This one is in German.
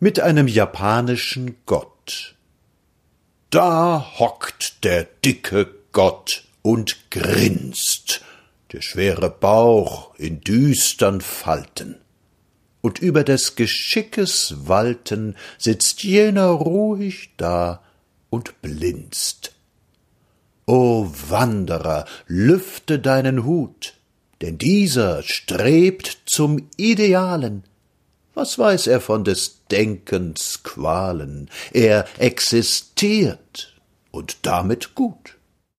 mit einem japanischen Gott. Da hockt der dicke Gott und grinst, der schwere Bauch in düstern Falten. Und über des Geschickes Walten sitzt jener ruhig da und blinzt. O Wanderer, lüfte deinen Hut, denn dieser strebt zum Idealen, was weiß er von des Denkens Qualen? Er existiert und damit gut.